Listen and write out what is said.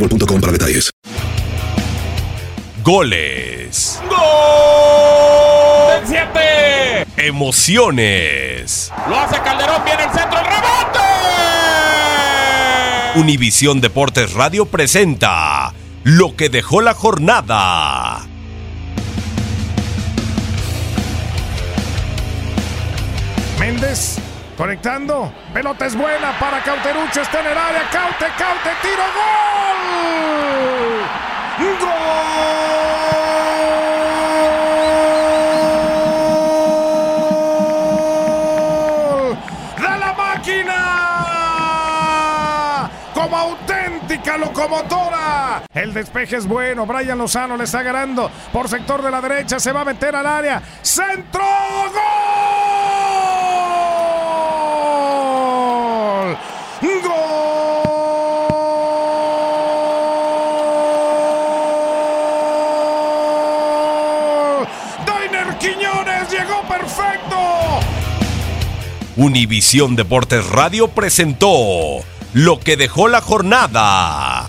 boostmobile.com para detalles. Goles. ¡Gol! ¡Siete! Emociones. Lo hace Calderón, viene el centro, el rebote. Univisión Deportes Radio presenta lo que dejó la jornada. Méndez conectando. Pelota es buena para Cauterucho. Está en el área. Caute, Caute, tiro. ¡Gol! ¡Gol! ¡De la máquina! Como locomotora. El despeje es bueno. Brian Lozano le está ganando por sector de la derecha. Se va a meter al área. ¡Centro! ¡Gol! ¡Gol! Quiñones llegó perfecto. Univisión Deportes Radio presentó lo que dejó la jornada.